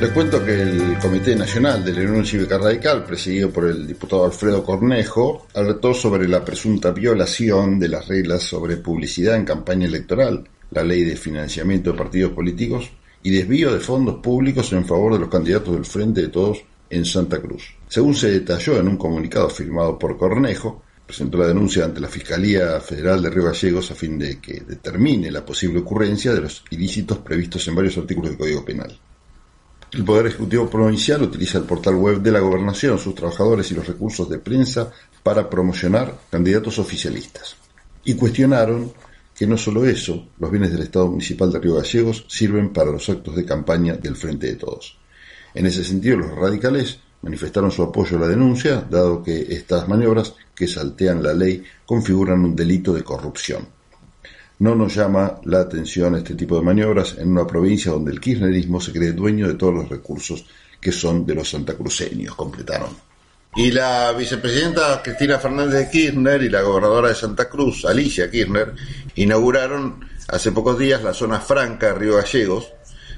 Les cuento que el Comité Nacional de la Unión Cívica Radical, presidido por el diputado Alfredo Cornejo, alertó sobre la presunta violación de las reglas sobre publicidad en campaña electoral, la ley de financiamiento de partidos políticos y desvío de fondos públicos en favor de los candidatos del Frente de Todos en Santa Cruz. Según se detalló en un comunicado firmado por Cornejo, presentó la denuncia ante la Fiscalía Federal de Río Gallegos a fin de que determine la posible ocurrencia de los ilícitos previstos en varios artículos del Código Penal. El Poder Ejecutivo Provincial utiliza el portal web de la Gobernación, sus trabajadores y los recursos de prensa para promocionar candidatos oficialistas. Y cuestionaron que no solo eso, los bienes del Estado Municipal de Río Gallegos sirven para los actos de campaña del Frente de Todos. En ese sentido, los radicales manifestaron su apoyo a la denuncia, dado que estas maniobras, que saltean la ley, configuran un delito de corrupción. No nos llama la atención este tipo de maniobras en una provincia donde el kirchnerismo se cree dueño de todos los recursos que son de los santacruceños, completaron. Y la vicepresidenta Cristina Fernández de Kirchner y la gobernadora de Santa Cruz, Alicia Kirchner, inauguraron hace pocos días la zona franca de Río Gallegos.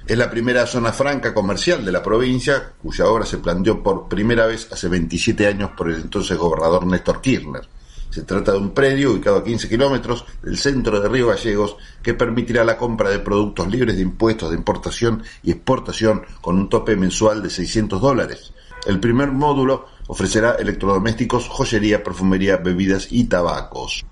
Es la primera zona franca comercial de la provincia, cuya obra se planteó por primera vez hace 27 años por el entonces gobernador Néstor Kirchner. Se trata de un predio ubicado a 15 kilómetros del centro de Río Gallegos que permitirá la compra de productos libres de impuestos de importación y exportación con un tope mensual de 600 dólares. El primer módulo ofrecerá electrodomésticos, joyería, perfumería, bebidas y tabacos.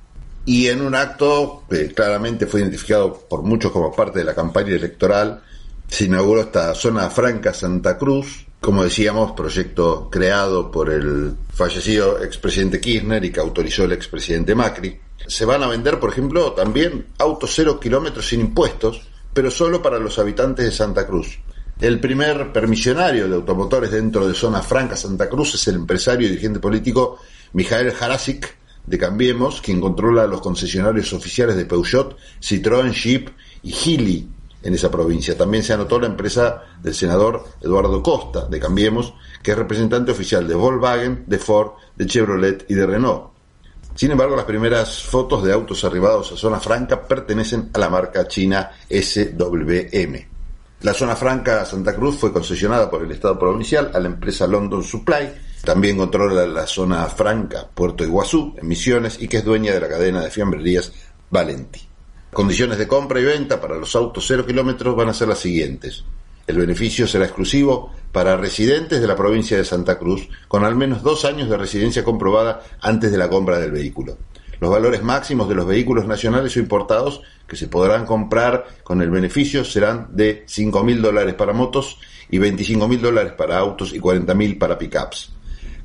Y en un acto que claramente fue identificado por muchos como parte de la campaña electoral, se inauguró esta zona franca Santa Cruz, como decíamos, proyecto creado por el fallecido expresidente Kirchner y que autorizó el expresidente Macri. Se van a vender, por ejemplo, también autos cero kilómetros sin impuestos, pero solo para los habitantes de Santa Cruz. El primer permisionario de automotores dentro de Zona Franca Santa Cruz es el empresario y dirigente político Mijael Harasik de Cambiemos, quien controla los concesionarios oficiales de Peugeot, Citroën, Jeep y Geely en esa provincia. También se anotó la empresa del senador Eduardo Costa, de Cambiemos, que es representante oficial de Volkswagen, de Ford, de Chevrolet y de Renault. Sin embargo, las primeras fotos de autos arribados a Zona Franca pertenecen a la marca china SWM. La Zona Franca Santa Cruz fue concesionada por el Estado provincial a la empresa London Supply, también controla la Zona Franca Puerto Iguazú, en Misiones, y que es dueña de la cadena de fiambrerías Valenti. Condiciones de compra y venta para los autos cero kilómetros van a ser las siguientes. El beneficio será exclusivo para residentes de la provincia de Santa Cruz con al menos dos años de residencia comprobada antes de la compra del vehículo. Los valores máximos de los vehículos nacionales o importados que se podrán comprar con el beneficio serán de 5.000 dólares para motos y 25.000 dólares para autos y 40.000 para pickups.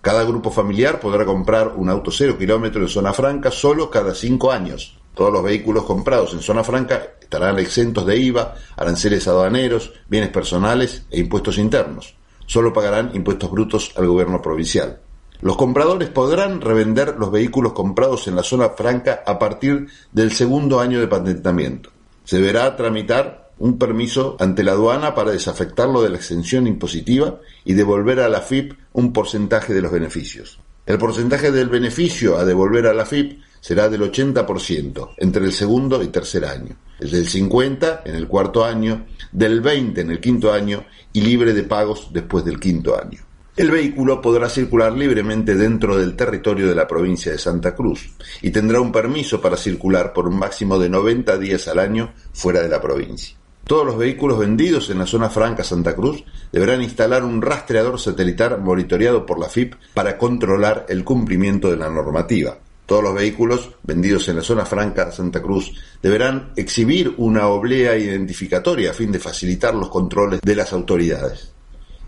Cada grupo familiar podrá comprar un auto cero kilómetro en zona franca solo cada cinco años. Todos los vehículos comprados en zona franca estarán exentos de IVA, aranceles aduaneros, bienes personales e impuestos internos. Solo pagarán impuestos brutos al gobierno provincial. Los compradores podrán revender los vehículos comprados en la zona franca a partir del segundo año de patentamiento. Se deberá tramitar un permiso ante la aduana para desafectarlo de la exención impositiva y devolver a la FIP un porcentaje de los beneficios. El porcentaje del beneficio a devolver a la FIP será del 80% entre el segundo y tercer año, el del 50% en el cuarto año, del 20% en el quinto año y libre de pagos después del quinto año. El vehículo podrá circular libremente dentro del territorio de la provincia de Santa Cruz y tendrá un permiso para circular por un máximo de 90 días al año fuera de la provincia. Todos los vehículos vendidos en la zona franca Santa Cruz deberán instalar un rastreador satelital monitoreado por la FIP para controlar el cumplimiento de la normativa. Todos los vehículos vendidos en la zona franca Santa Cruz deberán exhibir una oblea identificatoria a fin de facilitar los controles de las autoridades.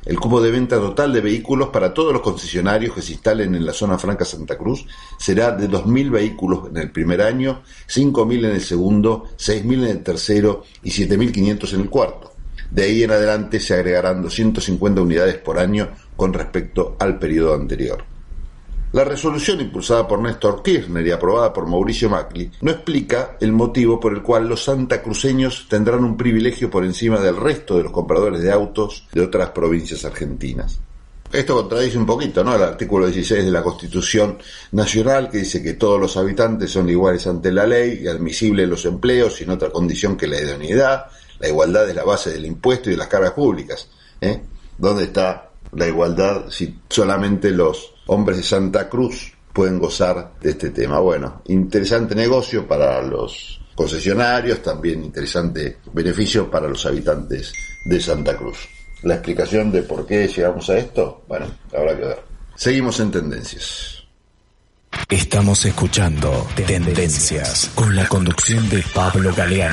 El cupo de venta total de vehículos para todos los concesionarios que se instalen en la zona franca Santa Cruz será de 2.000 vehículos en el primer año, 5.000 en el segundo, 6.000 en el tercero y 7.500 en el cuarto. De ahí en adelante se agregarán 250 unidades por año con respecto al periodo anterior. La resolución impulsada por Néstor Kirchner y aprobada por Mauricio Macri no explica el motivo por el cual los santacruceños tendrán un privilegio por encima del resto de los compradores de autos de otras provincias argentinas. Esto contradice un poquito, ¿no? El artículo 16 de la Constitución Nacional que dice que todos los habitantes son iguales ante la ley y admisibles los empleos sin otra condición que la idoneidad. La igualdad es la base del impuesto y de las cargas públicas. ¿eh? ¿Dónde está la igualdad si solamente los hombres de Santa Cruz pueden gozar de este tema? Bueno, interesante negocio para los concesionarios, también interesante beneficio para los habitantes de Santa Cruz. La explicación de por qué llegamos a esto, bueno, habrá que ver. Seguimos en tendencias. Estamos escuchando Tendencias con la conducción de Pablo Galeano.